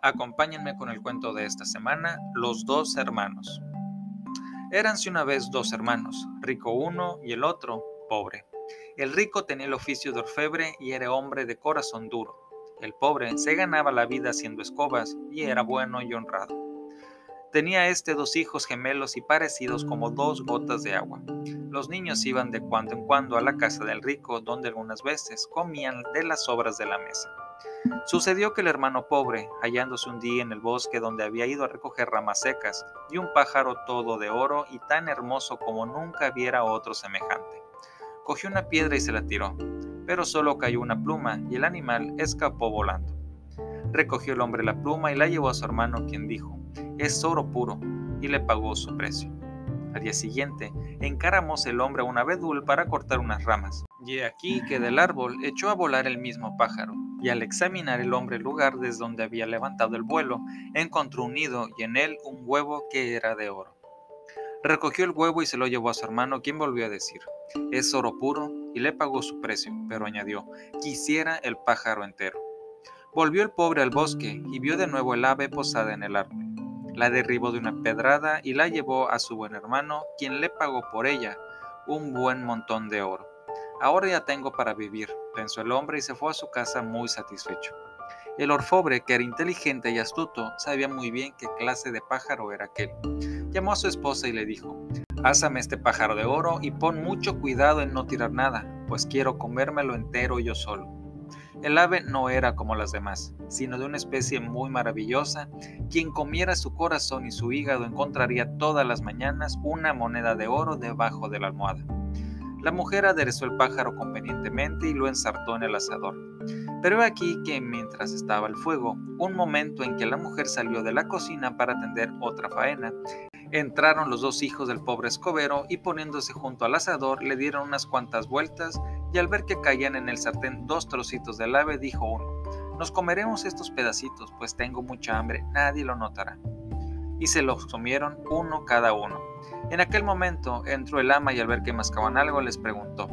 Acompáñenme con el cuento de esta semana, Los dos hermanos. Éranse una vez dos hermanos, rico uno y el otro pobre. El rico tenía el oficio de orfebre y era hombre de corazón duro. El pobre se ganaba la vida haciendo escobas y era bueno y honrado. Tenía este dos hijos gemelos y parecidos como dos gotas de agua. Los niños iban de cuando en cuando a la casa del rico, donde algunas veces comían de las sobras de la mesa. Sucedió que el hermano pobre, hallándose un día en el bosque donde había ido a recoger ramas secas, vio un pájaro todo de oro y tan hermoso como nunca viera otro semejante. Cogió una piedra y se la tiró, pero solo cayó una pluma y el animal escapó volando. Recogió el hombre la pluma y la llevó a su hermano, quien dijo, es oro puro, y le pagó su precio. Al día siguiente, encaramos el hombre a un abedul para cortar unas ramas, y aquí que del árbol echó a volar el mismo pájaro, y al examinar el hombre el lugar desde donde había levantado el vuelo, encontró un nido y en él un huevo que era de oro. Recogió el huevo y se lo llevó a su hermano, quien volvió a decir, es oro puro, y le pagó su precio, pero añadió, quisiera el pájaro entero. Volvió el pobre al bosque y vio de nuevo el ave posada en el árbol. La derribó de una pedrada y la llevó a su buen hermano, quien le pagó por ella un buen montón de oro. Ahora ya tengo para vivir, pensó el hombre y se fue a su casa muy satisfecho. El orfobre, que era inteligente y astuto, sabía muy bien qué clase de pájaro era aquel. Llamó a su esposa y le dijo, Házame este pájaro de oro y pon mucho cuidado en no tirar nada, pues quiero comérmelo entero yo solo. El ave no era como las demás, sino de una especie muy maravillosa. Quien comiera su corazón y su hígado encontraría todas las mañanas una moneda de oro debajo de la almohada. La mujer aderezó el pájaro convenientemente y lo ensartó en el asador. Pero aquí que mientras estaba el fuego, un momento en que la mujer salió de la cocina para atender otra faena, entraron los dos hijos del pobre escobero y poniéndose junto al asador le dieron unas cuantas vueltas y al ver que caían en el sartén dos trocitos del ave dijo uno, nos comeremos estos pedacitos, pues tengo mucha hambre, nadie lo notará. Y se los comieron uno cada uno. En aquel momento entró el ama y al ver que mascaban algo les preguntó,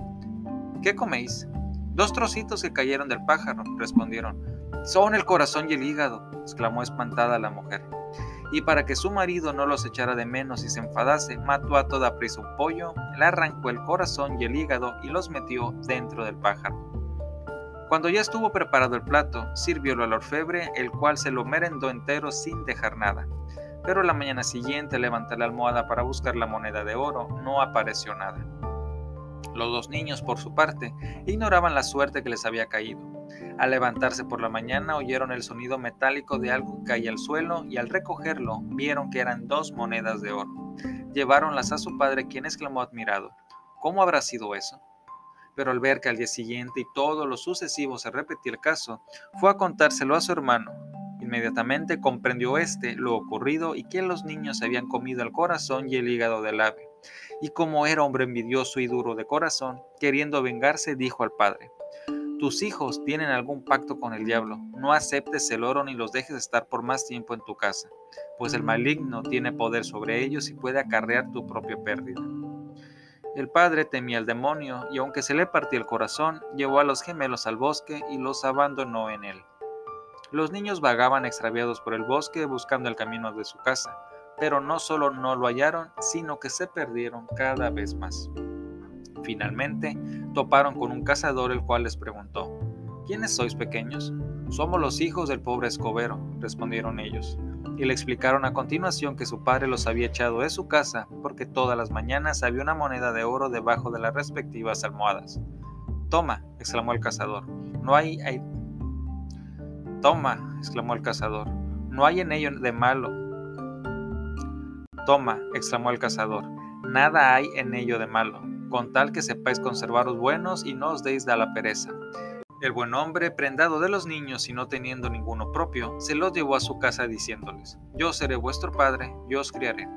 ¿qué coméis? Dos trocitos que cayeron del pájaro, respondieron. Son el corazón y el hígado, exclamó espantada la mujer. Y para que su marido no los echara de menos y se enfadase, mató a toda prisa un pollo, le arrancó el corazón y el hígado y los metió dentro del pájaro. Cuando ya estuvo preparado el plato, sirviólo al orfebre, el cual se lo merendó entero sin dejar nada pero la mañana siguiente levanté la almohada para buscar la moneda de oro, no apareció nada. Los dos niños, por su parte, ignoraban la suerte que les había caído. Al levantarse por la mañana oyeron el sonido metálico de algo que caía al suelo y al recogerlo vieron que eran dos monedas de oro. Lleváronlas a su padre quien exclamó admirado, ¿cómo habrá sido eso? Pero al ver que al día siguiente y todos los sucesivos se repetía el caso, fue a contárselo a su hermano, Inmediatamente comprendió éste lo ocurrido y que los niños habían comido el corazón y el hígado del ave. Y como era hombre envidioso y duro de corazón, queriendo vengarse, dijo al padre, tus hijos tienen algún pacto con el diablo, no aceptes el oro ni los dejes estar por más tiempo en tu casa, pues el maligno tiene poder sobre ellos y puede acarrear tu propia pérdida. El padre temía al demonio y aunque se le partió el corazón, llevó a los gemelos al bosque y los abandonó en él. Los niños vagaban extraviados por el bosque buscando el camino de su casa, pero no solo no lo hallaron, sino que se perdieron cada vez más. Finalmente, toparon con un cazador el cual les preguntó, ¿Quiénes sois pequeños? Somos los hijos del pobre escobero, respondieron ellos, y le explicaron a continuación que su padre los había echado de su casa porque todas las mañanas había una moneda de oro debajo de las respectivas almohadas. Toma, exclamó el cazador, no hay, hay Toma, exclamó el cazador, no hay en ello de malo. Toma, exclamó el cazador, Nada hay en ello de malo, con tal que sepáis conservaros buenos y no os deis de la pereza. El buen hombre, prendado de los niños y no teniendo ninguno propio, se los llevó a su casa diciéndoles, Yo seré vuestro padre, yo os criaré.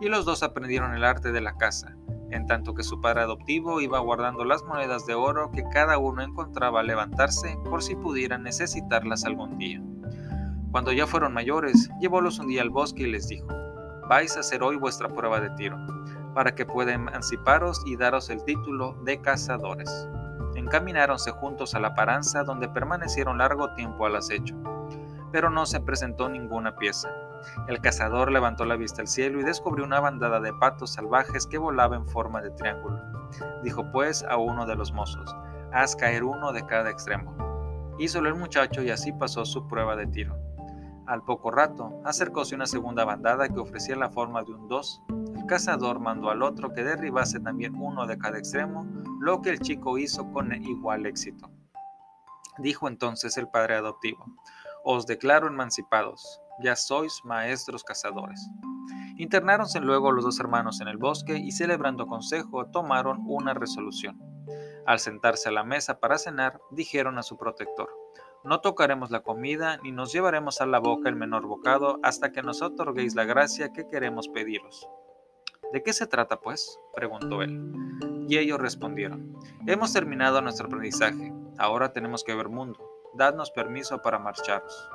Y los dos aprendieron el arte de la casa, en tanto que su padre adoptivo iba guardando las monedas de oro que cada uno encontraba al levantarse por si pudieran necesitarlas algún día. Cuando ya fueron mayores, llevólos un día al bosque y les dijo, vais a hacer hoy vuestra prueba de tiro, para que pueda emanciparos y daros el título de cazadores. Encamináronse juntos a la paranza donde permanecieron largo tiempo al acecho, pero no se presentó ninguna pieza. El cazador levantó la vista al cielo y descubrió una bandada de patos salvajes que volaba en forma de triángulo. Dijo pues a uno de los mozos, haz caer uno de cada extremo. Hízolo el muchacho y así pasó su prueba de tiro. Al poco rato, acercóse una segunda bandada que ofrecía la forma de un dos. El cazador mandó al otro que derribase también uno de cada extremo, lo que el chico hizo con igual éxito. Dijo entonces el padre adoptivo, Os declaro emancipados, ya sois maestros cazadores. Internáronse luego los dos hermanos en el bosque y celebrando consejo tomaron una resolución. Al sentarse a la mesa para cenar, dijeron a su protector, no tocaremos la comida ni nos llevaremos a la boca el menor bocado hasta que nos otorguéis la gracia que queremos pediros. ¿De qué se trata, pues? preguntó él. Y ellos respondieron, hemos terminado nuestro aprendizaje, ahora tenemos que ver mundo, dadnos permiso para marcharos.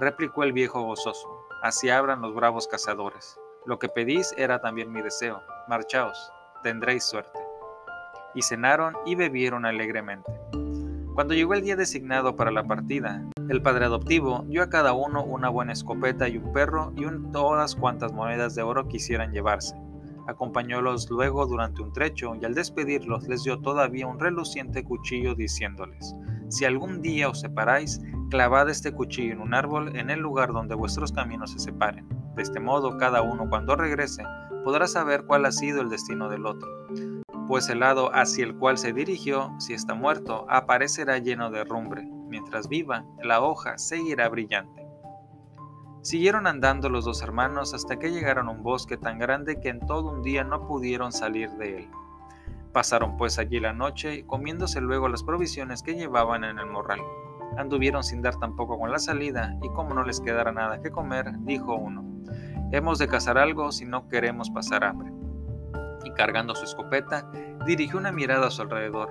Replicó el viejo gozoso, así abran los bravos cazadores. Lo que pedís era también mi deseo, marchaos, tendréis suerte. Y cenaron y bebieron alegremente. Cuando llegó el día designado para la partida, el padre adoptivo dio a cada uno una buena escopeta y un perro y todas cuantas monedas de oro quisieran llevarse. Acompañólos luego durante un trecho y al despedirlos les dio todavía un reluciente cuchillo diciéndoles, si algún día os separáis, clavad este cuchillo en un árbol en el lugar donde vuestros caminos se separen. De este modo cada uno cuando regrese podrá saber cuál ha sido el destino del otro pues el lado hacia el cual se dirigió, si está muerto, aparecerá lleno de rumbre, mientras viva, la hoja seguirá brillante. Siguieron andando los dos hermanos hasta que llegaron a un bosque tan grande que en todo un día no pudieron salir de él. Pasaron pues allí la noche, comiéndose luego las provisiones que llevaban en el morral. Anduvieron sin dar tampoco con la salida, y como no les quedara nada que comer, dijo uno, Hemos de cazar algo si no queremos pasar hambre y cargando su escopeta, dirigió una mirada a su alrededor.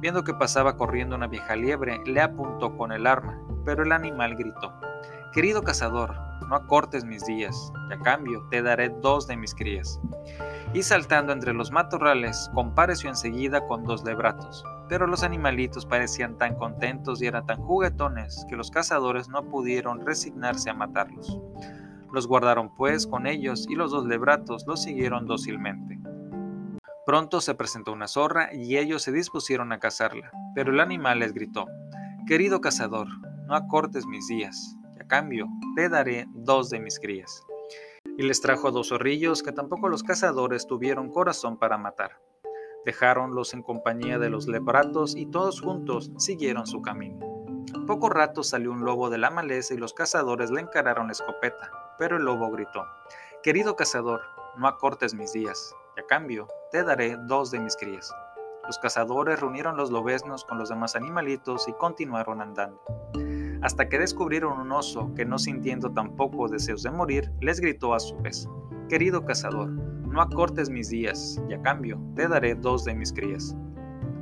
Viendo que pasaba corriendo una vieja liebre, le apuntó con el arma, pero el animal gritó, Querido cazador, no acortes mis días, y a cambio te daré dos de mis crías. Y saltando entre los matorrales, compareció enseguida con dos lebratos, pero los animalitos parecían tan contentos y eran tan juguetones que los cazadores no pudieron resignarse a matarlos. Los guardaron pues con ellos y los dos lebratos los siguieron dócilmente. Pronto se presentó una zorra y ellos se dispusieron a cazarla, pero el animal les gritó, Querido cazador, no acortes mis días, y a cambio te daré dos de mis crías. Y les trajo dos zorrillos que tampoco los cazadores tuvieron corazón para matar. Dejáronlos en compañía de los lebratos y todos juntos siguieron su camino. Poco rato salió un lobo de la maleza y los cazadores le encararon la escopeta, pero el lobo gritó, Querido cazador, no acortes mis días, y a cambio te daré dos de mis crías. Los cazadores reunieron los lobeznos con los demás animalitos y continuaron andando. Hasta que descubrieron un oso que no sintiendo tampoco deseos de morir, les gritó a su vez, Querido cazador, no acortes mis días, y a cambio te daré dos de mis crías.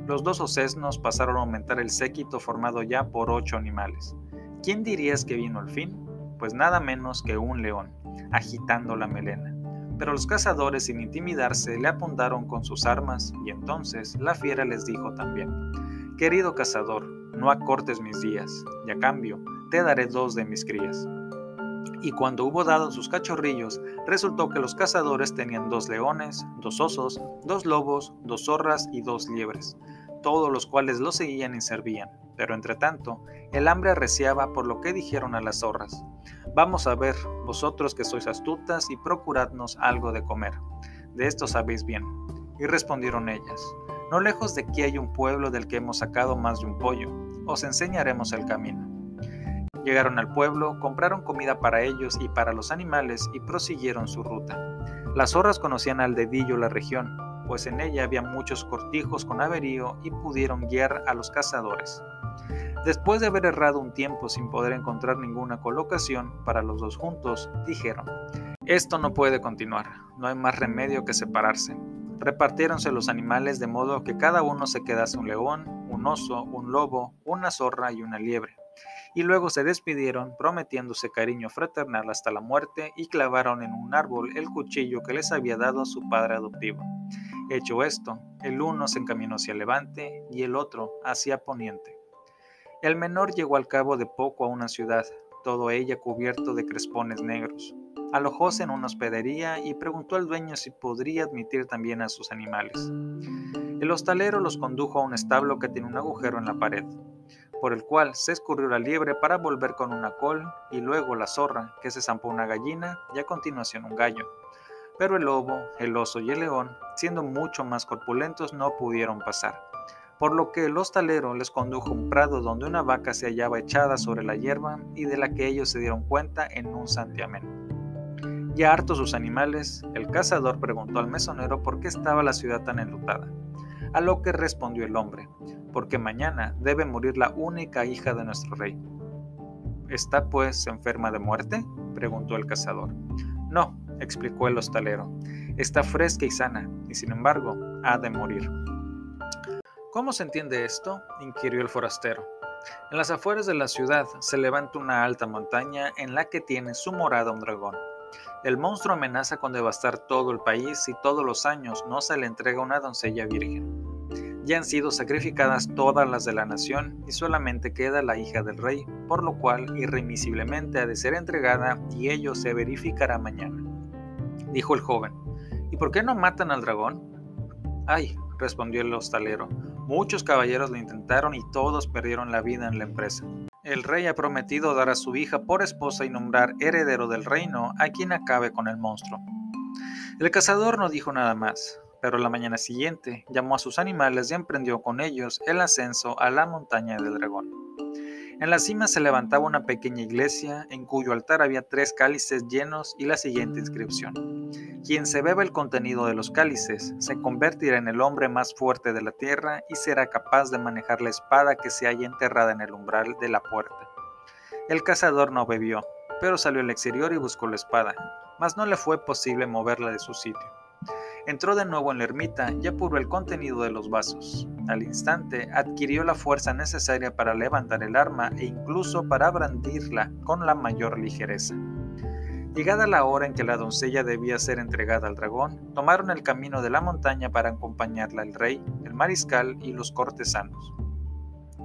Los dos osesnos pasaron a aumentar el séquito formado ya por ocho animales. ¿Quién dirías que vino al fin? Pues nada menos que un león, agitando la melena pero los cazadores sin intimidarse le apuntaron con sus armas y entonces la fiera les dijo también, Querido cazador, no acortes mis días, y a cambio te daré dos de mis crías. Y cuando hubo dado sus cachorrillos, resultó que los cazadores tenían dos leones, dos osos, dos lobos, dos zorras y dos liebres, todos los cuales lo seguían y servían. Pero entre tanto, el hambre arreciaba por lo que dijeron a las zorras. Vamos a ver, vosotros que sois astutas, y procuradnos algo de comer. De esto sabéis bien. Y respondieron ellas, No lejos de aquí hay un pueblo del que hemos sacado más de un pollo. Os enseñaremos el camino. Llegaron al pueblo, compraron comida para ellos y para los animales y prosiguieron su ruta. Las zorras conocían al dedillo la región, pues en ella había muchos cortijos con averío y pudieron guiar a los cazadores. Después de haber errado un tiempo sin poder encontrar ninguna colocación para los dos juntos, dijeron, esto no puede continuar, no hay más remedio que separarse. Repartiéronse los animales de modo que cada uno se quedase un león, un oso, un lobo, una zorra y una liebre y luego se despidieron prometiéndose cariño fraternal hasta la muerte y clavaron en un árbol el cuchillo que les había dado su padre adoptivo. Hecho esto, el uno se encaminó hacia levante y el otro hacia poniente. El menor llegó al cabo de poco a una ciudad, todo ella cubierto de crespones negros. Alojóse en una hospedería y preguntó al dueño si podría admitir también a sus animales. El hostalero los condujo a un establo que tiene un agujero en la pared por el cual se escurrió la liebre para volver con una col, y luego la zorra, que se zampó una gallina, y a continuación un gallo. Pero el lobo, el oso y el león, siendo mucho más corpulentos, no pudieron pasar, por lo que el hostalero les condujo a un prado donde una vaca se hallaba echada sobre la hierba y de la que ellos se dieron cuenta en un santiamén. Ya hartos sus animales, el cazador preguntó al mesonero por qué estaba la ciudad tan enlutada, a lo que respondió el hombre, porque mañana debe morir la única hija de nuestro rey. ¿Está pues enferma de muerte? preguntó el cazador. No, explicó el hostalero, está fresca y sana, y sin embargo ha de morir. ¿Cómo se entiende esto? inquirió el forastero. En las afueras de la ciudad se levanta una alta montaña en la que tiene su morada un dragón. El monstruo amenaza con devastar todo el país si todos los años no se le entrega una doncella virgen. Ya han sido sacrificadas todas las de la nación y solamente queda la hija del rey, por lo cual irremisiblemente ha de ser entregada y ello se verificará mañana. Dijo el joven, ¿y por qué no matan al dragón? Ay, respondió el hostalero, muchos caballeros lo intentaron y todos perdieron la vida en la empresa. El rey ha prometido dar a su hija por esposa y nombrar heredero del reino a quien acabe con el monstruo. El cazador no dijo nada más, pero la mañana siguiente llamó a sus animales y emprendió con ellos el ascenso a la montaña del dragón. En la cima se levantaba una pequeña iglesia en cuyo altar había tres cálices llenos y la siguiente inscripción. Quien se beba el contenido de los cálices se convertirá en el hombre más fuerte de la tierra y será capaz de manejar la espada que se halla enterrada en el umbral de la puerta. El cazador no bebió, pero salió al exterior y buscó la espada, mas no le fue posible moverla de su sitio. Entró de nuevo en la ermita y apuró el contenido de los vasos. Al instante adquirió la fuerza necesaria para levantar el arma e incluso para brandirla con la mayor ligereza. Llegada la hora en que la doncella debía ser entregada al dragón, tomaron el camino de la montaña para acompañarla el rey, el mariscal y los cortesanos.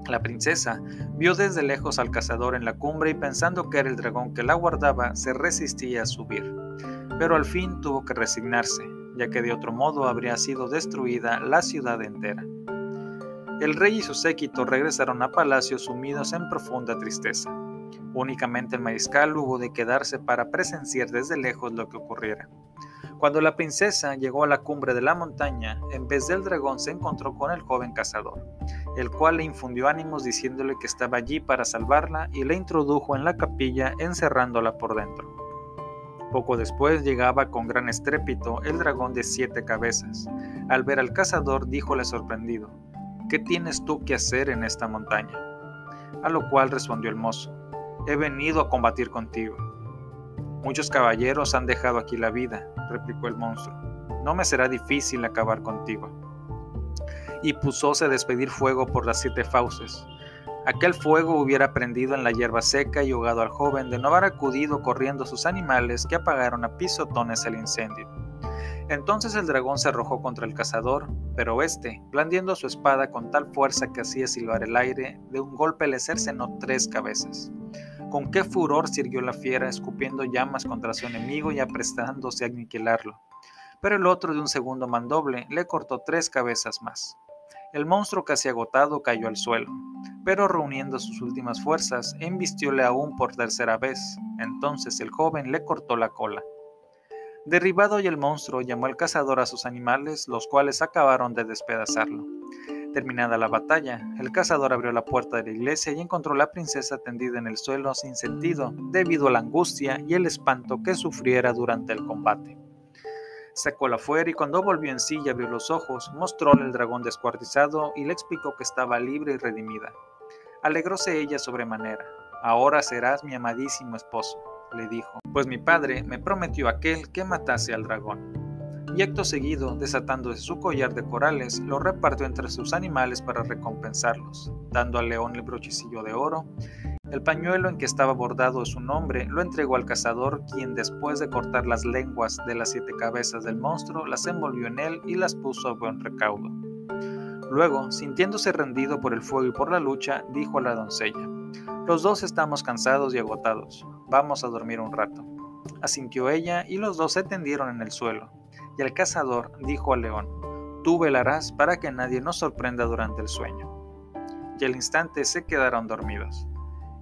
La princesa vio desde lejos al cazador en la cumbre y pensando que era el dragón que la guardaba, se resistía a subir. Pero al fin tuvo que resignarse, ya que de otro modo habría sido destruida la ciudad entera. El rey y su séquito regresaron a palacio sumidos en profunda tristeza. Únicamente el mariscal hubo de quedarse para presenciar desde lejos lo que ocurriera. Cuando la princesa llegó a la cumbre de la montaña, en vez del dragón se encontró con el joven cazador, el cual le infundió ánimos diciéndole que estaba allí para salvarla y la introdujo en la capilla encerrándola por dentro. Poco después llegaba con gran estrépito el dragón de siete cabezas. Al ver al cazador, díjole sorprendido, ¿Qué tienes tú que hacer en esta montaña? A lo cual respondió el mozo, He venido a combatir contigo. Muchos caballeros han dejado aquí la vida, replicó el monstruo. No me será difícil acabar contigo. Y pusóse a despedir fuego por las siete fauces, Aquel fuego hubiera prendido en la hierba seca y ahogado al joven de no haber acudido corriendo sus animales que apagaron a pisotones el incendio. Entonces el dragón se arrojó contra el cazador, pero éste, blandiendo su espada con tal fuerza que hacía silbar el aire, de un golpe le cercenó tres cabezas. Con qué furor sirvió la fiera, escupiendo llamas contra su enemigo y aprestándose a aniquilarlo. Pero el otro de un segundo mandoble le cortó tres cabezas más. El monstruo casi agotado cayó al suelo, pero reuniendo sus últimas fuerzas, embistióle aún por tercera vez. Entonces el joven le cortó la cola. Derribado y el monstruo llamó al cazador a sus animales, los cuales acabaron de despedazarlo. Terminada la batalla, el cazador abrió la puerta de la iglesia y encontró a la princesa tendida en el suelo sin sentido, debido a la angustia y el espanto que sufriera durante el combate. Sacóla fuera y cuando volvió en sí y abrió los ojos, mostróle el dragón descuartizado y le explicó que estaba libre y redimida. Alegróse ella sobremanera. Ahora serás mi amadísimo esposo, le dijo, pues mi padre me prometió aquel que matase al dragón. Y acto seguido, desatándose su collar de corales, lo repartió entre sus animales para recompensarlos, dando al león el brochecillo de oro el pañuelo en que estaba bordado su nombre lo entregó al cazador, quien después de cortar las lenguas de las siete cabezas del monstruo, las envolvió en él y las puso a buen recaudo. Luego, sintiéndose rendido por el fuego y por la lucha, dijo a la doncella, Los dos estamos cansados y agotados, vamos a dormir un rato. Asintió ella y los dos se tendieron en el suelo. Y el cazador dijo al león, Tú velarás para que nadie nos sorprenda durante el sueño. Y al instante se quedaron dormidos.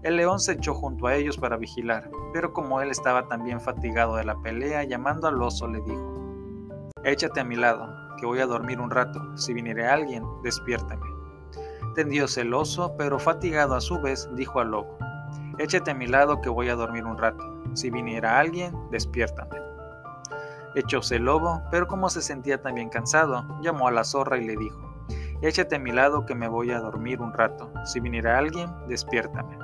El león se echó junto a ellos para vigilar, pero como él estaba también fatigado de la pelea, llamando al oso le dijo, Échate a mi lado, que voy a dormir un rato, si viniere alguien, despiértame. Tendióse el oso, pero fatigado a su vez, dijo al lobo, Échate a mi lado, que voy a dormir un rato, si viniera alguien, despiértame. Echóse el lobo, pero como se sentía también cansado, llamó a la zorra y le dijo, Échate a mi lado que me voy a dormir un rato, si viniera alguien, despiértame.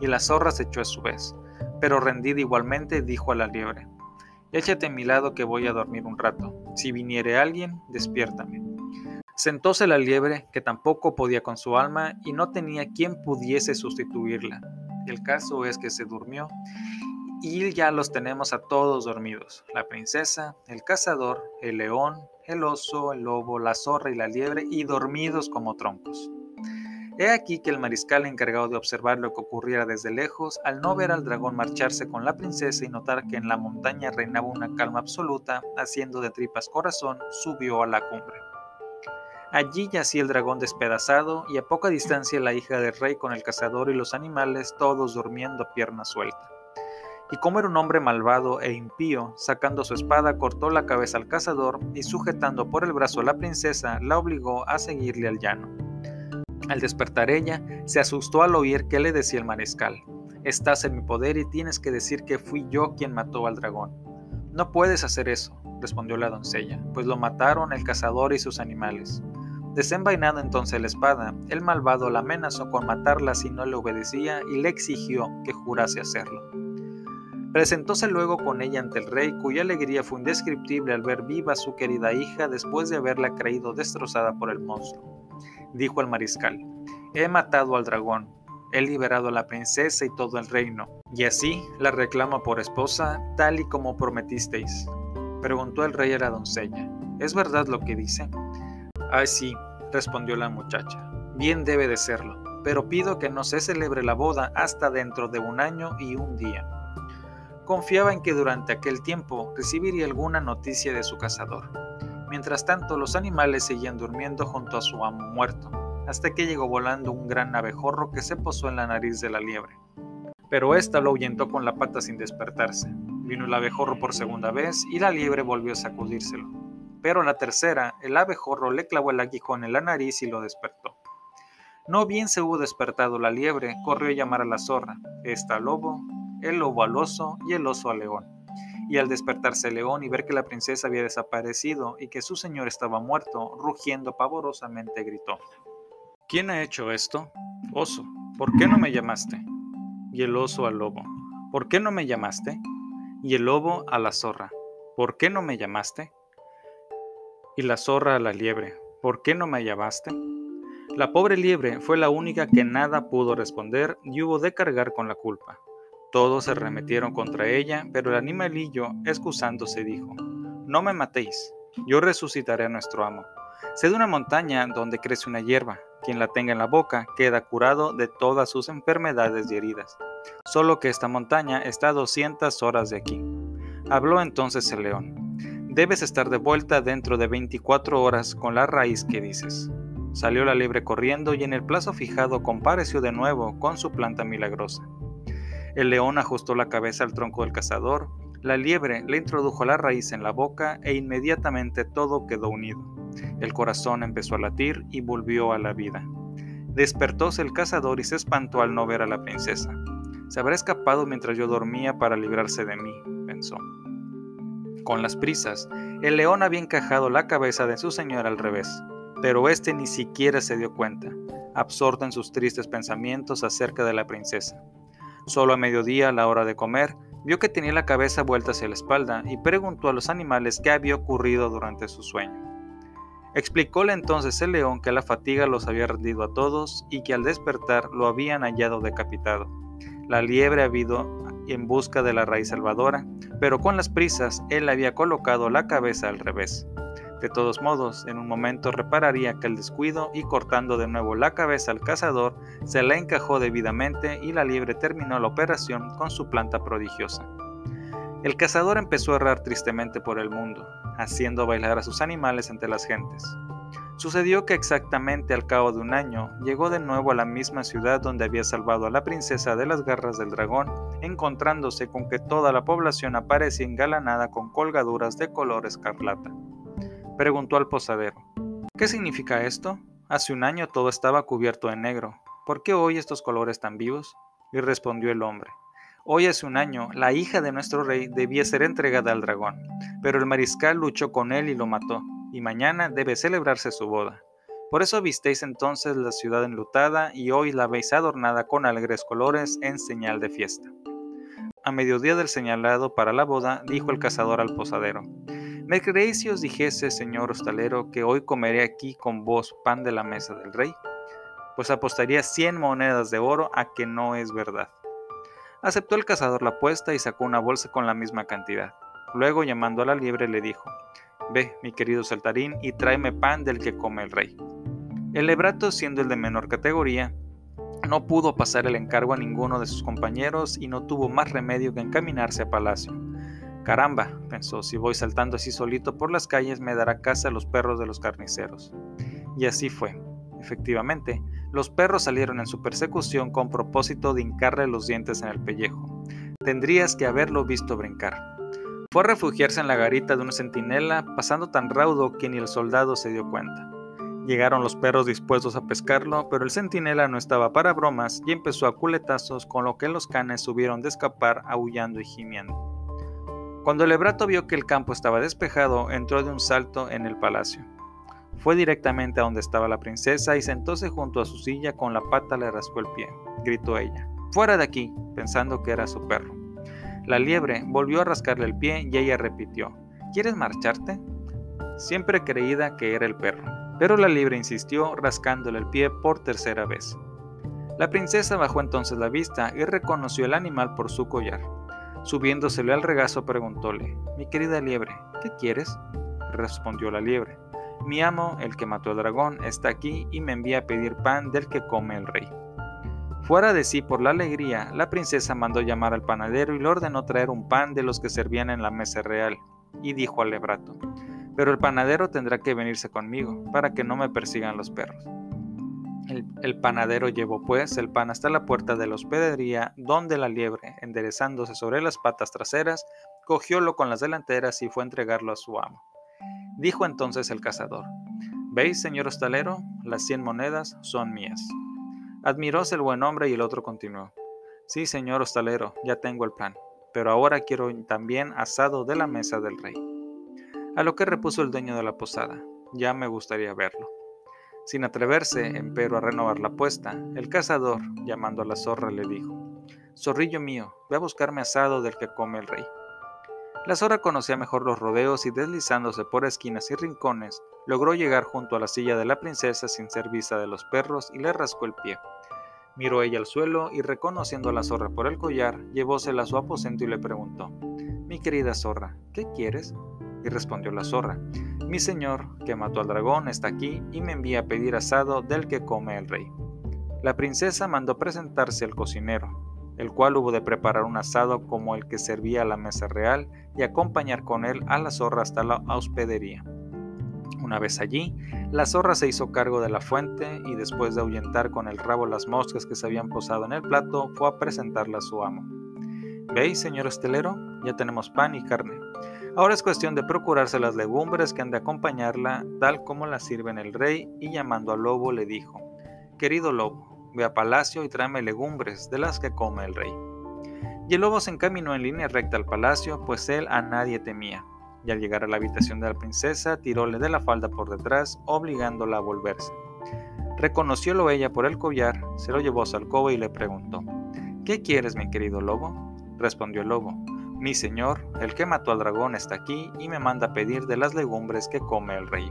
Y la zorra se echó a su vez, pero rendida igualmente dijo a la liebre, Échate a mi lado que voy a dormir un rato, si viniere alguien, despiértame. Sentóse la liebre, que tampoco podía con su alma y no tenía quien pudiese sustituirla. El caso es que se durmió y ya los tenemos a todos dormidos, la princesa, el cazador, el león, el oso, el lobo, la zorra y la liebre, y dormidos como troncos. He aquí que el mariscal encargado de observar lo que ocurriera desde lejos, al no ver al dragón marcharse con la princesa y notar que en la montaña reinaba una calma absoluta, haciendo de tripas corazón, subió a la cumbre. Allí yacía el dragón despedazado y a poca distancia la hija del rey con el cazador y los animales todos durmiendo a pierna suelta. Y como era un hombre malvado e impío, sacando su espada cortó la cabeza al cazador y sujetando por el brazo a la princesa la obligó a seguirle al llano. Al despertar ella, se asustó al oír que le decía el mariscal, Estás en mi poder y tienes que decir que fui yo quien mató al dragón. No puedes hacer eso, respondió la doncella, pues lo mataron el cazador y sus animales. Desenvainando entonces la espada, el malvado la amenazó con matarla si no le obedecía y le exigió que jurase hacerlo. Presentóse luego con ella ante el rey, cuya alegría fue indescriptible al ver viva a su querida hija después de haberla creído destrozada por el monstruo dijo el mariscal, he matado al dragón, he liberado a la princesa y todo el reino, y así la reclamo por esposa, tal y como prometisteis. Preguntó el rey a la doncella, ¿es verdad lo que dice? Ah, sí, respondió la muchacha, bien debe de serlo, pero pido que no se celebre la boda hasta dentro de un año y un día. Confiaba en que durante aquel tiempo recibiría alguna noticia de su cazador. Mientras tanto, los animales seguían durmiendo junto a su amo muerto, hasta que llegó volando un gran abejorro que se posó en la nariz de la liebre. Pero ésta lo ahuyentó con la pata sin despertarse. Vino el abejorro por segunda vez y la liebre volvió a sacudírselo. Pero la tercera, el abejorro le clavó el aguijón en la nariz y lo despertó. No bien se hubo despertado la liebre, corrió a llamar a la zorra, esta al lobo, el lobo al oso y el oso al león y al despertarse León y ver que la princesa había desaparecido y que su señor estaba muerto, rugiendo pavorosamente gritó. ¿Quién ha hecho esto? Oso, ¿por qué no me llamaste? Y el oso al lobo, ¿por qué no me llamaste? Y el lobo a la zorra, ¿por qué no me llamaste? Y la zorra a la liebre, ¿por qué no me llamaste? La pobre liebre fue la única que nada pudo responder y hubo de cargar con la culpa. Todos se remetieron contra ella, pero el animalillo, excusándose, dijo, No me matéis, yo resucitaré a nuestro amo. Sé de una montaña donde crece una hierba, quien la tenga en la boca queda curado de todas sus enfermedades y heridas. Solo que esta montaña está a 200 horas de aquí. Habló entonces el león. Debes estar de vuelta dentro de 24 horas con la raíz que dices. Salió la liebre corriendo y en el plazo fijado compareció de nuevo con su planta milagrosa. El león ajustó la cabeza al tronco del cazador, la liebre le introdujo la raíz en la boca e inmediatamente todo quedó unido. El corazón empezó a latir y volvió a la vida. Despertóse el cazador y se espantó al no ver a la princesa. Se habrá escapado mientras yo dormía para librarse de mí, pensó. Con las prisas, el león había encajado la cabeza de su señor al revés, pero éste ni siquiera se dio cuenta, absorto en sus tristes pensamientos acerca de la princesa. Solo a mediodía, a la hora de comer, vio que tenía la cabeza vuelta hacia la espalda y preguntó a los animales qué había ocurrido durante su sueño. Explicóle entonces el león que la fatiga los había rendido a todos y que al despertar lo habían hallado decapitado. La liebre había ido en busca de la raíz salvadora, pero con las prisas él había colocado la cabeza al revés. De todos modos, en un momento repararía aquel descuido y cortando de nuevo la cabeza al cazador, se la encajó debidamente y la liebre terminó la operación con su planta prodigiosa. El cazador empezó a errar tristemente por el mundo, haciendo bailar a sus animales ante las gentes. Sucedió que exactamente al cabo de un año llegó de nuevo a la misma ciudad donde había salvado a la princesa de las garras del dragón, encontrándose con que toda la población aparecía engalanada con colgaduras de color escarlata. Preguntó al posadero, ¿qué significa esto? Hace un año todo estaba cubierto de negro. ¿Por qué hoy estos colores tan vivos? Y respondió el hombre, Hoy hace un año, la hija de nuestro rey debía ser entregada al dragón, pero el mariscal luchó con él y lo mató, y mañana debe celebrarse su boda. Por eso visteis entonces la ciudad enlutada y hoy la veis adornada con alegres colores en señal de fiesta. A mediodía del señalado para la boda, dijo el cazador al posadero, ¿Me creéis si os dijese, señor hostalero, que hoy comeré aquí con vos pan de la mesa del rey? Pues apostaría cien monedas de oro a que no es verdad. Aceptó el cazador la apuesta y sacó una bolsa con la misma cantidad. Luego, llamando a la liebre, le dijo, Ve, mi querido saltarín, y tráeme pan del que come el rey. El lebrato, siendo el de menor categoría, no pudo pasar el encargo a ninguno de sus compañeros y no tuvo más remedio que encaminarse a palacio. Caramba, pensó, si voy saltando así solito por las calles me dará caza a los perros de los carniceros. Y así fue. Efectivamente, los perros salieron en su persecución con propósito de hincarle los dientes en el pellejo. Tendrías que haberlo visto brincar. Fue a refugiarse en la garita de una centinela, pasando tan raudo que ni el soldado se dio cuenta. Llegaron los perros dispuestos a pescarlo, pero el centinela no estaba para bromas y empezó a culetazos, con lo que los canes subieron de escapar aullando y gimiendo. Cuando el lebrato vio que el campo estaba despejado, entró de un salto en el palacio. Fue directamente a donde estaba la princesa y sentóse junto a su silla con la pata le rascó el pie. Gritó ella. Fuera de aquí, pensando que era su perro. La liebre volvió a rascarle el pie y ella repitió. ¿Quieres marcharte? Siempre creída que era el perro, pero la liebre insistió rascándole el pie por tercera vez. La princesa bajó entonces la vista y reconoció el animal por su collar. Subiéndosele al regazo preguntóle, Mi querida liebre, ¿qué quieres? Respondió la liebre, mi amo, el que mató al dragón, está aquí y me envía a pedir pan del que come el rey. Fuera de sí por la alegría, la princesa mandó llamar al panadero y le ordenó traer un pan de los que servían en la mesa real, y dijo al lebrato, pero el panadero tendrá que venirse conmigo, para que no me persigan los perros. El, panadero llevó pues el pan hasta la puerta de la hospedería, donde la liebre, enderezándose sobre las patas traseras, cogiólo con las delanteras y fue a entregarlo a su amo. Dijo entonces el cazador, ¿Veis, señor hostalero? Las cien monedas son mías. Admiróse el buen hombre y el otro continuó, Sí, señor hostalero, ya tengo el pan, pero ahora quiero también asado de la mesa del rey. A lo que repuso el dueño de la posada, ya me gustaría verlo. Sin atreverse, empero, a renovar la apuesta, el cazador, llamando a la zorra, le dijo, Zorrillo mío, ve a buscarme asado del que come el rey. La zorra conocía mejor los rodeos y deslizándose por esquinas y rincones, logró llegar junto a la silla de la princesa sin ser vista de los perros y le rascó el pie. Miró ella al suelo y reconociendo a la zorra por el collar, llevósela a su aposento y le preguntó, Mi querida zorra, ¿qué quieres? Respondió la zorra, Mi señor, que mató al dragón, está aquí y me envía a pedir asado del que come el rey. La princesa mandó presentarse al cocinero, el cual hubo de preparar un asado como el que servía a la mesa real y acompañar con él a la zorra hasta la hospedería. Una vez allí, la zorra se hizo cargo de la fuente y después de ahuyentar con el rabo las moscas que se habían posado en el plato, fue a presentarla a su amo. ¿Veis, señor estelero? Ya tenemos pan y carne. Ahora es cuestión de procurarse las legumbres que han de acompañarla, tal como las sirven el rey, y llamando al lobo le dijo, Querido lobo, Ve a palacio y tráeme legumbres, de las que come el rey. Y el lobo se encaminó en línea recta al palacio, pues él a nadie temía. y al llegar a la habitación de la princesa tiróle de la falda por detrás, obligándola a volverse. Reconociólo ella por el collar, se lo llevó a su alcoba y le preguntó, ¿Qué quieres, mi querido lobo? Respondió el lobo, mi señor, el que mató al dragón está aquí y me manda pedir de las legumbres que come el rey.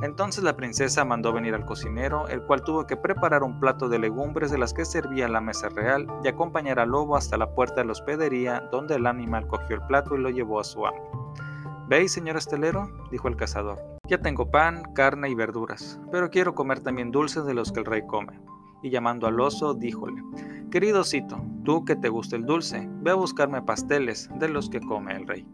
Entonces la princesa mandó venir al cocinero, el cual tuvo que preparar un plato de legumbres de las que servía la mesa real y acompañar al lobo hasta la puerta de la hospedería, donde el animal cogió el plato y lo llevó a su amo. ¿Veis, señor estelero? dijo el cazador. Ya tengo pan, carne y verduras, pero quiero comer también dulces de los que el rey come. Y llamando al oso, díjole, Querido osito, tú que te gusta el dulce, ve a buscarme pasteles de los que come el rey.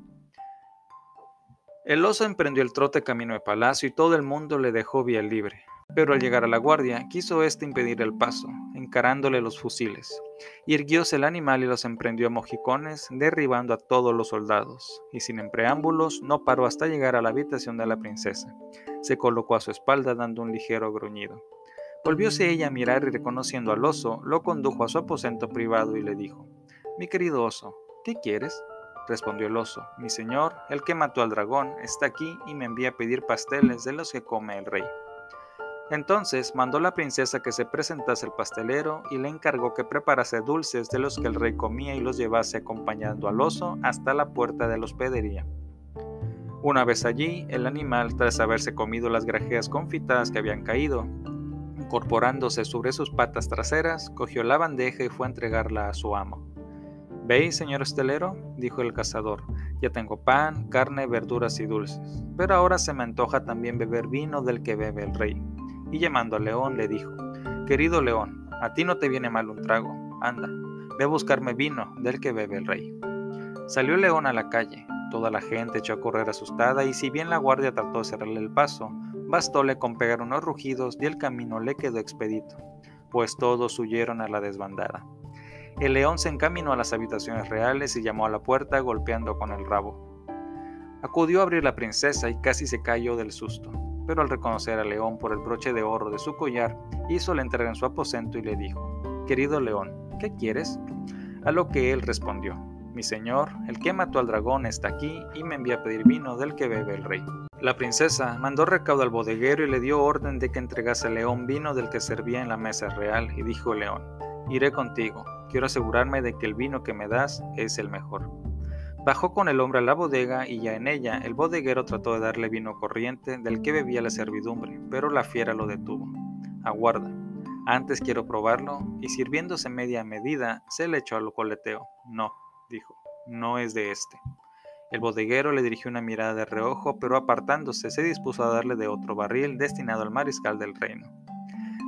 El oso emprendió el trote camino de palacio y todo el mundo le dejó vía libre. Pero al llegar a la guardia, quiso éste impedir el paso, encarándole los fusiles. Irguióse el animal y los emprendió a mojicones, derribando a todos los soldados, y sin preámbulos no paró hasta llegar a la habitación de la princesa. Se colocó a su espalda dando un ligero gruñido. Volvióse ella a mirar y reconociendo al oso, lo condujo a su aposento privado y le dijo, Mi querido oso, ¿qué quieres? Respondió el oso, Mi señor, el que mató al dragón, está aquí y me envía a pedir pasteles de los que come el rey. Entonces mandó la princesa que se presentase el pastelero y le encargó que preparase dulces de los que el rey comía y los llevase acompañando al oso hasta la puerta de la hospedería. Una vez allí, el animal, tras haberse comido las grajeas confitadas que habían caído, incorporándose sobre sus patas traseras, cogió la bandeja y fue a entregarla a su amo. ¿Veis, señor hostelero? dijo el cazador, ya tengo pan, carne, verduras y dulces, pero ahora se me antoja también beber vino del que bebe el rey y llamando al león le dijo, Querido león, a ti no te viene mal un trago, anda, ve a buscarme vino del que bebe el rey. Salió el león a la calle, toda la gente echó a correr asustada y si bien la guardia trató de cerrarle el paso, bastóle con pegar unos rugidos y el camino le quedó expedito, pues todos huyeron a la desbandada. El león se encaminó a las habitaciones reales y llamó a la puerta golpeando con el rabo. Acudió a abrir la princesa y casi se cayó del susto pero al reconocer al león por el broche de oro de su collar, hizo la entrega en su aposento y le dijo, Querido león, ¿qué quieres? A lo que él respondió, Mi señor, el que mató al dragón está aquí y me envía a pedir vino del que bebe el rey. La princesa mandó recaudo al bodeguero y le dio orden de que entregase al león vino del que servía en la mesa real, y dijo el león, Iré contigo, quiero asegurarme de que el vino que me das es el mejor. Bajó con el hombre a la bodega y ya en ella el bodeguero trató de darle vino corriente del que bebía la servidumbre, pero la fiera lo detuvo. Aguarda. Antes quiero probarlo, y sirviéndose media medida, se le echó al coleteo. No, dijo, no es de este. El bodeguero le dirigió una mirada de reojo, pero apartándose se dispuso a darle de otro barril destinado al mariscal del reino.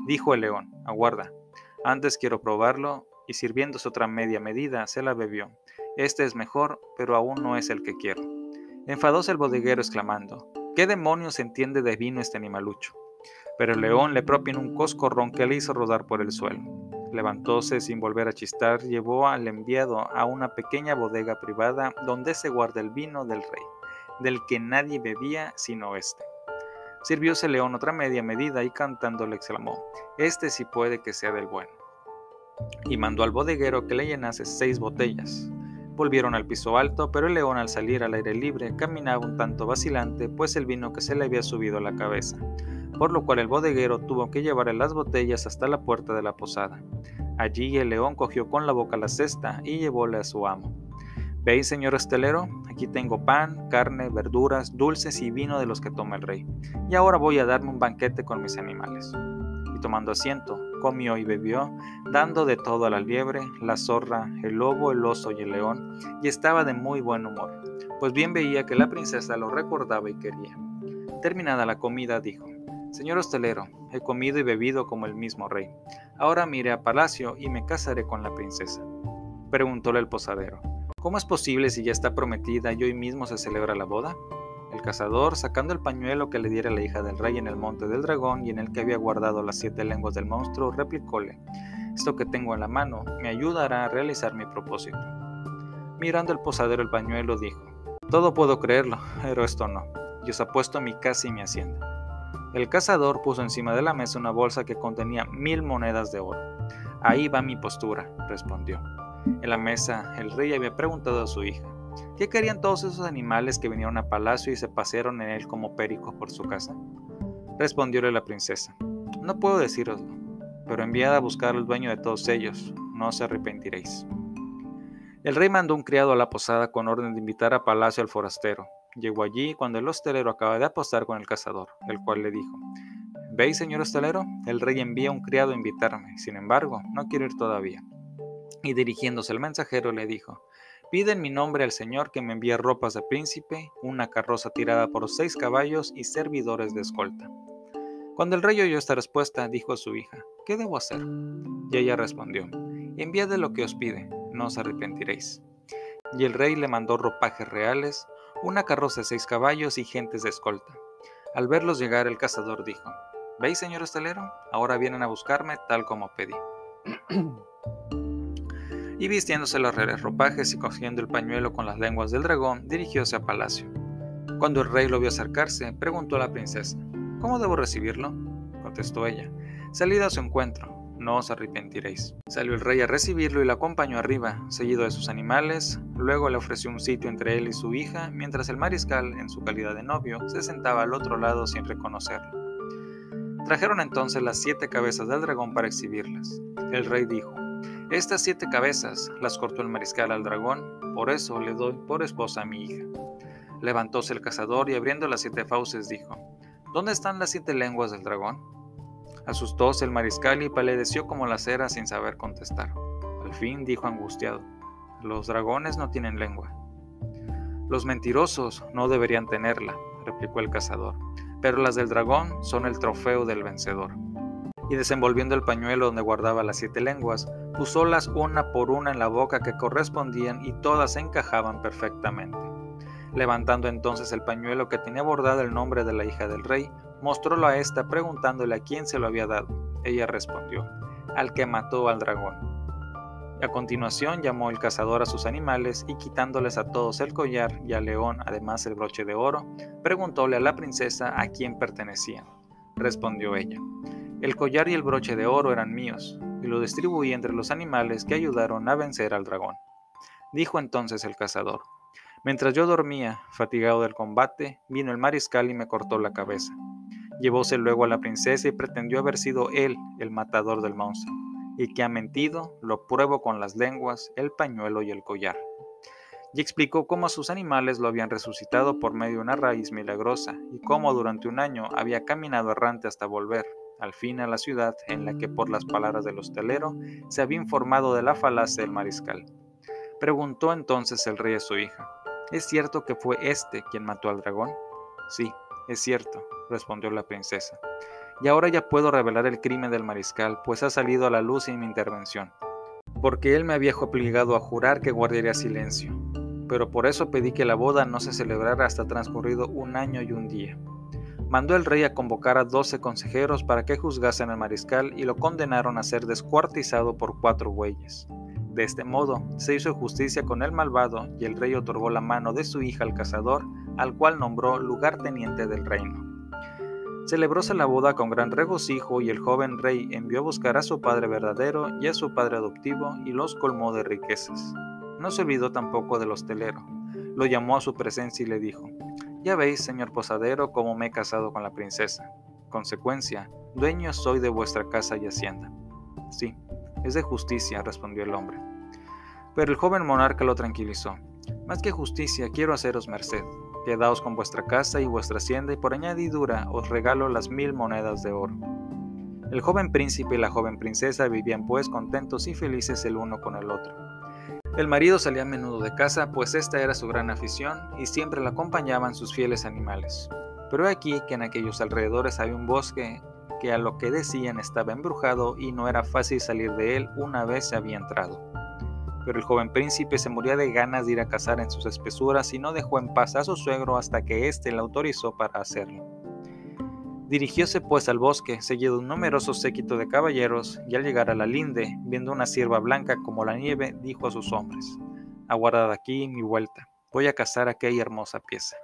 Dijo el león, aguarda, antes quiero probarlo, y sirviéndose otra media medida, se la bebió. Este es mejor, pero aún no es el que quiero. Enfadóse el bodeguero exclamando, ¿qué demonios entiende de vino este animalucho? Pero el león le propinó un coscorrón que le hizo rodar por el suelo. Levantóse sin volver a chistar, llevó al enviado a una pequeña bodega privada donde se guarda el vino del rey, del que nadie bebía sino este. Sirvióse león otra media medida y cantando le exclamó, Este sí puede que sea del bueno. Y mandó al bodeguero que le llenase seis botellas. Volvieron al piso alto, pero el león al salir al aire libre caminaba un tanto vacilante, pues el vino que se le había subido a la cabeza, por lo cual el bodeguero tuvo que llevarle las botellas hasta la puerta de la posada. Allí el león cogió con la boca la cesta y llevóle a su amo. ¿Veis, señor estelero? Aquí tengo pan, carne, verduras, dulces y vino de los que toma el rey. Y ahora voy a darme un banquete con mis animales. Y tomando asiento, comió y bebió, dando de todo a la liebre, la zorra, el lobo, el oso y el león, y estaba de muy buen humor, pues bien veía que la princesa lo recordaba y quería. Terminada la comida, dijo, Señor hostelero, he comido y bebido como el mismo rey. Ahora me a palacio y me casaré con la princesa. Preguntóle el posadero, ¿cómo es posible si ya está prometida y hoy mismo se celebra la boda? El cazador, sacando el pañuelo que le diera la hija del rey en el monte del dragón y en el que había guardado las siete lenguas del monstruo, replicóle, Esto que tengo en la mano me ayudará a realizar mi propósito. Mirando el posadero el pañuelo, dijo, Todo puedo creerlo, pero esto no. Y os apuesto mi casa y mi hacienda. El cazador puso encima de la mesa una bolsa que contenía mil monedas de oro. Ahí va mi postura, respondió. En la mesa, el rey había preguntado a su hija, ¿Qué querían todos esos animales que vinieron a palacio y se pasearon en él como pericos por su casa? Respondióle la princesa, no puedo deciroslo, pero enviad a buscar al dueño de todos ellos, no os arrepentiréis. El rey mandó un criado a la posada con orden de invitar a palacio al forastero. Llegó allí cuando el hostelero acaba de apostar con el cazador, el cual le dijo, ¿Veis, señor hostelero? El rey envía un criado a invitarme, sin embargo, no quiero ir todavía. Y dirigiéndose al mensajero le dijo, Pide en mi nombre al Señor que me envíe ropas de príncipe, una carroza tirada por seis caballos y servidores de escolta. Cuando el rey oyó esta respuesta, dijo a su hija, ¿qué debo hacer? Y ella respondió, enviad lo que os pide, no os arrepentiréis. Y el rey le mandó ropajes reales, una carroza de seis caballos y gentes de escolta. Al verlos llegar, el cazador dijo, ¿Veis, señor estelero? Ahora vienen a buscarme tal como pedí. y vistiéndose los ropajes y cogiendo el pañuelo con las lenguas del dragón, dirigióse a palacio. Cuando el rey lo vio acercarse, preguntó a la princesa, ¿Cómo debo recibirlo? contestó ella. Salid a su encuentro, no os arrepentiréis. Salió el rey a recibirlo y lo acompañó arriba, seguido de sus animales, luego le ofreció un sitio entre él y su hija, mientras el mariscal, en su calidad de novio, se sentaba al otro lado sin reconocerlo. Trajeron entonces las siete cabezas del dragón para exhibirlas. El rey dijo, Estas siete cabezas las cortó el mariscal al dragón, por eso le doy por esposa a mi hija. Levantóse el cazador y abriendo las siete fauces dijo, ¿Dónde están las siete lenguas del dragón? Asustóse el mariscal y palideció como la cera sin saber contestar. Al fin dijo angustiado, Los dragones no tienen lengua. Los mentirosos no deberían tenerla, replicó el cazador pero las del dragón son el trofeo del vencedor. Y desenvolviendo el pañuelo donde guardaba las siete lenguas, pusólas una por una en la boca que correspondían y todas encajaban perfectamente. Levantando entonces el pañuelo que tenía bordado el nombre de la hija del rey, mostrólo a ésta preguntándole a quién se lo había dado. Ella respondió, al que mató al dragón. A continuación llamó el cazador a sus animales y quitándoles a todos el collar y al león además el broche de oro, preguntóle a la princesa a quién pertenecían. Respondió ella, el collar y el broche de oro eran míos, y lo distribuí entre los animales que ayudaron a vencer al dragón. Dijo entonces el cazador, mientras yo dormía, fatigado del combate, vino el mariscal y me cortó la cabeza. Llevóse luego a la princesa y pretendió haber sido él el matador del monstruo y que ha mentido, lo pruebo con las lenguas, el pañuelo y el collar. Y explicó cómo sus animales lo habían resucitado por medio de una raíz milagrosa y cómo durante un año había caminado errante hasta volver, al fin, a la ciudad en la que por las palabras del hostelero se había informado de la falacia del mariscal. Preguntó entonces el rey a su hija, ¿es cierto que fue este quien mató al dragón? Sí, es cierto, respondió la princesa. Y ahora ya puedo revelar el crimen del mariscal, pues ha salido a la luz en mi intervención. Porque él me había obligado a jurar que guardaría silencio. Pero por eso pedí que la boda no se celebrara hasta transcurrido un año y un día. Mandó el rey a convocar a doce consejeros para que juzgasen al mariscal y lo condenaron a ser descuartizado por cuatro bueyes. De este modo, se hizo justicia con el malvado y el rey otorgó la mano de su hija al cazador, al cual nombró lugarteniente del reino. Celebróse la boda con gran regocijo y el joven rey envió a buscar a su padre verdadero y a su padre adoptivo y los colmó de riquezas. No se olvidó tampoco del hostelero. Lo llamó a su presencia y le dijo, Ya veis, señor posadero, cómo me he casado con la princesa. Consecuencia, dueño soy de vuestra casa y hacienda. Sí, es de justicia, respondió el hombre. Pero el joven monarca lo tranquilizó. Más que justicia, quiero haceros merced. Quedaos con vuestra casa y vuestra hacienda y por añadidura os regalo las mil monedas de oro. El joven príncipe y la joven princesa vivían pues contentos y felices el uno con el otro. El marido salía a menudo de casa, pues esta era su gran afición, y siempre la acompañaban sus fieles animales. Pero aquí que en aquellos alrededores había un bosque que a lo que decían estaba embrujado y no era fácil salir de él una vez se había entrado pero el joven príncipe se moría de ganas de ir a cazar en sus espesuras y no dejó en paz a su suegro hasta que éste le autorizó para hacerlo. Dirigióse pues al bosque, seguido de un numeroso séquito de caballeros, y al llegar a la linde, viendo una sierva blanca como la nieve, dijo a sus hombres, Aguardad aquí mi vuelta, voy a cazar aquella hermosa pieza.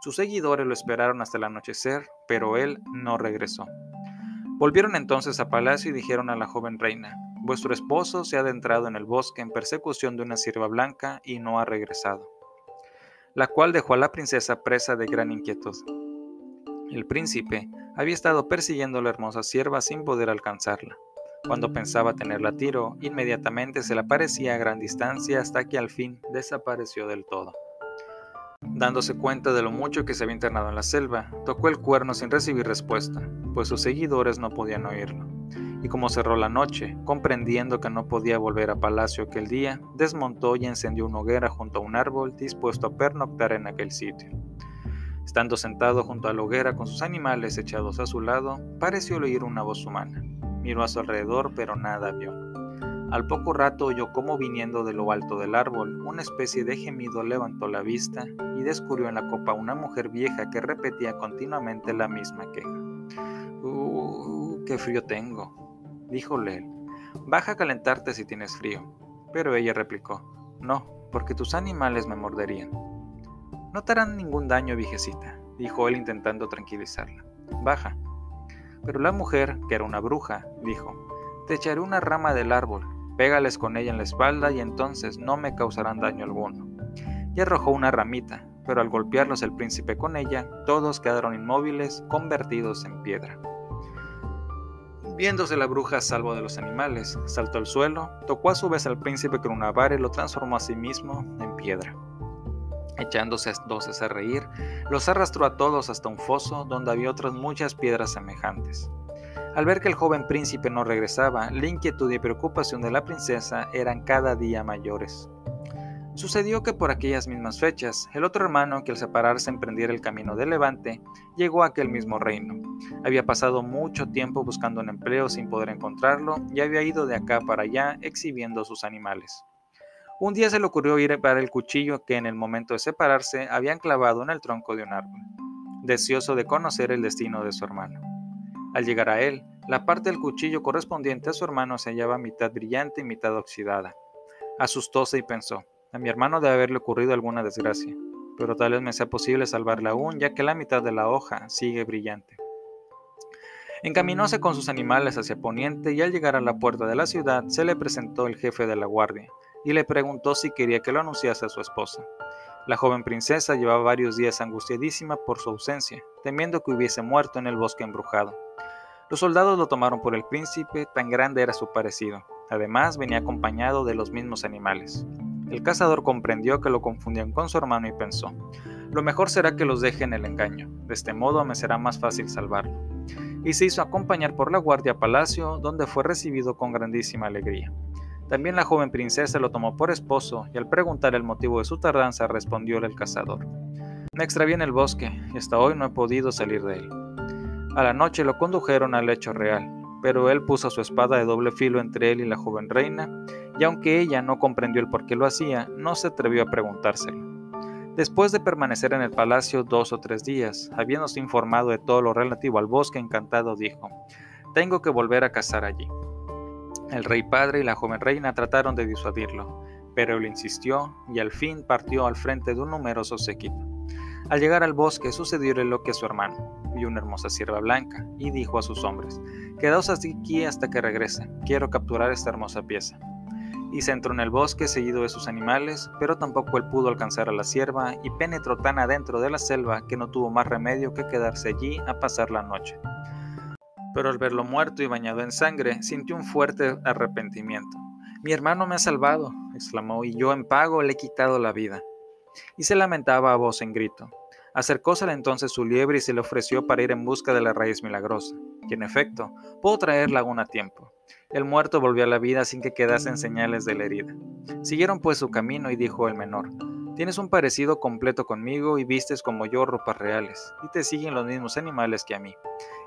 Sus seguidores lo esperaron hasta el anochecer, pero él no regresó. Volvieron entonces a palacio y dijeron a la joven reina, vuestro esposo se ha adentrado en el bosque en persecución de una sierva blanca y no ha regresado, la cual dejó a la princesa presa de gran inquietud. El príncipe había estado persiguiendo a la hermosa sierva sin poder alcanzarla. Cuando pensaba tenerla a tiro, inmediatamente se le aparecía a gran distancia hasta que al fin desapareció del todo. Dándose cuenta de lo mucho que se había internado en la selva, tocó el cuerno sin recibir respuesta, pues sus seguidores no podían oírlo. Y como cerró la noche, comprendiendo que no podía volver a palacio aquel día, desmontó y encendió una hoguera junto a un árbol dispuesto a pernoctar en aquel sitio. Estando sentado junto a la hoguera con sus animales echados a su lado, pareció oír una voz humana. Miró a su alrededor, pero nada vio. Al poco rato oyó cómo viniendo de lo alto del árbol, una especie de gemido levantó la vista y descubrió en la copa una mujer vieja que repetía continuamente la misma queja. ¡Uh, qué frío tengo! díjole él. Baja a calentarte si tienes frío. Pero ella replicó, no, porque tus animales me morderían. No te harán ningún daño, viejecita, dijo él intentando tranquilizarla. Baja. Pero la mujer, que era una bruja, dijo, te echaré una rama del árbol, Pégales con ella en la espalda y entonces no me causarán daño alguno. Y arrojó una ramita, pero al golpearlos el príncipe con ella, todos quedaron inmóviles, convertidos en piedra. Viéndose la bruja a salvo de los animales, saltó al suelo, tocó a su vez al príncipe con una vara y lo transformó a sí mismo en piedra. Echándose entonces a reír, los arrastró a todos hasta un foso donde había otras muchas piedras semejantes. Al ver que el joven príncipe no regresaba, la inquietud y preocupación de la princesa eran cada día mayores. Sucedió que por aquellas mismas fechas, el otro hermano que al separarse emprendiera el camino de Levante, llegó a aquel mismo reino. Había pasado mucho tiempo buscando un empleo sin poder encontrarlo y había ido de acá para allá exhibiendo sus animales. Un día se le ocurrió ir para el cuchillo que en el momento de separarse habían clavado en el tronco de un árbol, deseoso de conocer el destino de su hermano. Al llegar a él, la parte del cuchillo correspondiente a su hermano se hallaba mitad brillante y mitad oxidada. Asustóse y pensó, a mi hermano debe haberle ocurrido alguna desgracia, pero tal vez me sea posible salvarla aún, ya que la mitad de la hoja sigue brillante. Encaminóse con sus animales hacia Poniente y al llegar a la puerta de la ciudad se le presentó el jefe de la guardia y le preguntó si quería que lo anunciase a su esposa. La joven princesa llevaba varios días angustiadísima por su ausencia, temiendo que hubiese muerto en el bosque embrujado. Los soldados lo tomaron por el príncipe, tan grande era su parecido. Además, venía acompañado de los mismos animales. El cazador comprendió que lo confundían con su hermano y pensó, lo mejor será que los deje en el engaño, de este modo me será más fácil salvarlo. Y se hizo acompañar por la guardia a palacio, donde fue recibido con grandísima alegría. También la joven princesa lo tomó por esposo y al preguntar el motivo de su tardanza respondió el cazador. Me extravié en el bosque y hasta hoy no he podido salir de él. A la noche lo condujeron al lecho real, pero él puso su espada de doble filo entre él y la joven reina, y aunque ella no comprendió el por qué lo hacía, no se atrevió a preguntárselo. Después de permanecer en el palacio dos o tres días, habiéndose informado de todo lo relativo al bosque encantado, dijo, Tengo que volver a cazar allí. El rey padre y la joven reina trataron de disuadirlo, pero él insistió y al fin partió al frente de un numeroso séquito. Al llegar al bosque sucedió lo que su hermano, vio una hermosa sierva blanca y dijo a sus hombres, Quedaos aquí hasta que regrese, quiero capturar esta hermosa pieza. Y se entró en el bosque seguido de sus animales, pero tampoco él pudo alcanzar a la sierva y penetró tan adentro de la selva que no tuvo más remedio que quedarse allí a pasar la noche pero al verlo muerto y bañado en sangre, sintió un fuerte arrepentimiento. Mi hermano me ha salvado, exclamó, y yo en pago le he quitado la vida. Y se lamentaba a voz en grito. Acercósele entonces su liebre y se le ofreció para ir en busca de la raíz milagrosa, y en efecto, pudo traerla aún a tiempo. El muerto volvió a la vida sin que quedasen señales de la herida. Siguieron pues su camino y dijo el menor, Tienes un parecido completo conmigo y vistes como yo ropas reales, y te siguen los mismos animales que a mí.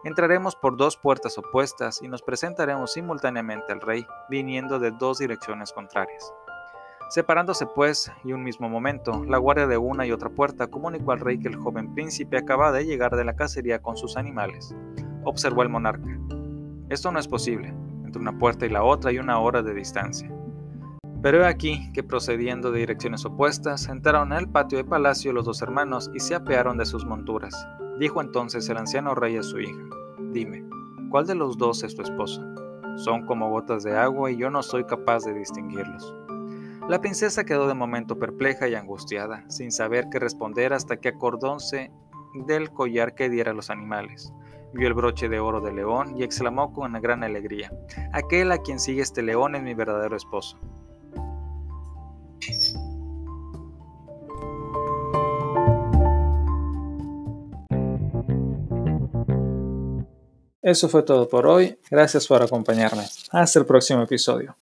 Entraremos por dos puertas opuestas y nos presentaremos simultáneamente al rey, viniendo de dos direcciones contrarias. Separándose pues, y un mismo momento, la guardia de una y otra puerta comunicó al rey que el joven príncipe acababa de llegar de la cacería con sus animales. Observó el monarca. Esto no es posible. Entre una puerta y la otra hay una hora de distancia. Pero he aquí que procediendo de direcciones opuestas, entraron en el patio de palacio los dos hermanos y se apearon de sus monturas. Dijo entonces el anciano rey a su hija, Dime, ¿cuál de los dos es tu esposo? Son como gotas de agua y yo no soy capaz de distinguirlos. La princesa quedó de momento perpleja y angustiada, sin saber qué responder hasta que acordóse del collar que diera a los animales. Vio el broche de oro del león y exclamó con gran alegría, Aquel a quien sigue este león es mi verdadero esposo. Eso fue todo por hoy. Gracias por acompañarme. Hasta el próximo episodio.